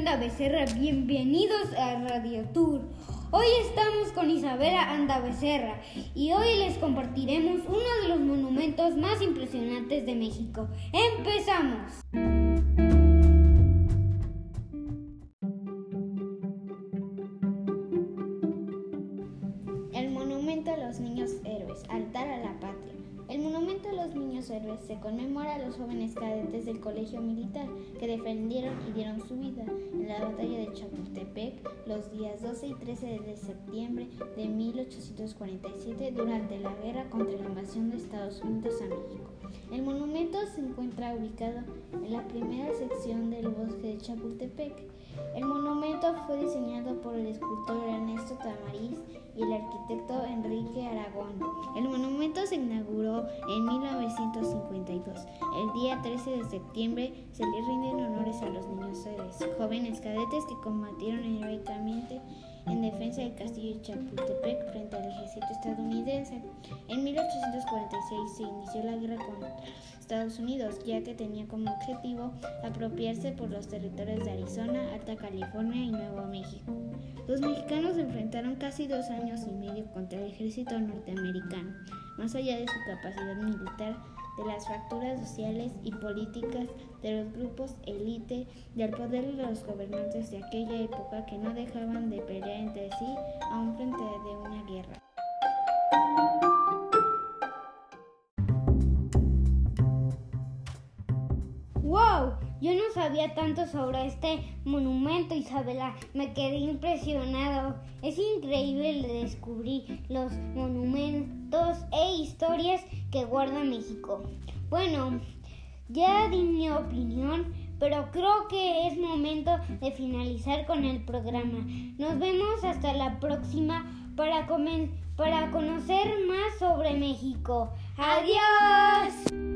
Anda Becerra, bienvenidos a Radio Tour. Hoy estamos con Isabela Anda Becerra y hoy les compartiremos uno de los monumentos más impresionantes de México. ¡Empezamos! El monumento a los niños héroes, altar a la patria. El monumento a los niños héroes se conmemora a los jóvenes cadetes del colegio militar que defendieron y dieron su vida en la batalla de Chapultepec los días 12 y 13 de septiembre de 1847 durante la guerra contra la invasión de Estados Unidos a México. El monumento se encuentra ubicado en la primera sección del bosque de Chapultepec. El monumento fue diseñado por el escultor Ernesto Tamariz y el arquitecto Enrique Aragón. Monumento se inauguró en 1952. El día 13 de septiembre se le rinden honores a los niños héroes, jóvenes cadetes que combatieron heroicamente en defensa del castillo de Chapultepec frente al ejército estadounidense. En 1846 se inició la guerra con Estados Unidos, ya que tenía como objetivo apropiarse por los territorios de Arizona, Alta California y Nuevo México. Los mexicanos se enfrentaron casi dos años y medio contra el ejército norteamericano, más allá de su capacidad militar de las fracturas sociales y políticas de los grupos élite, del poder de los gobernantes de aquella época que no dejaban de pelear entre sí a un frente de una guerra. ¡Wow! Yo no sabía tanto sobre este monumento, Isabela. Me quedé impresionado. Es increíble descubrir los monumentos e historias que guarda México. Bueno, ya di mi opinión, pero creo que es momento de finalizar con el programa. Nos vemos hasta la próxima para, para conocer más sobre México. ¡Adiós!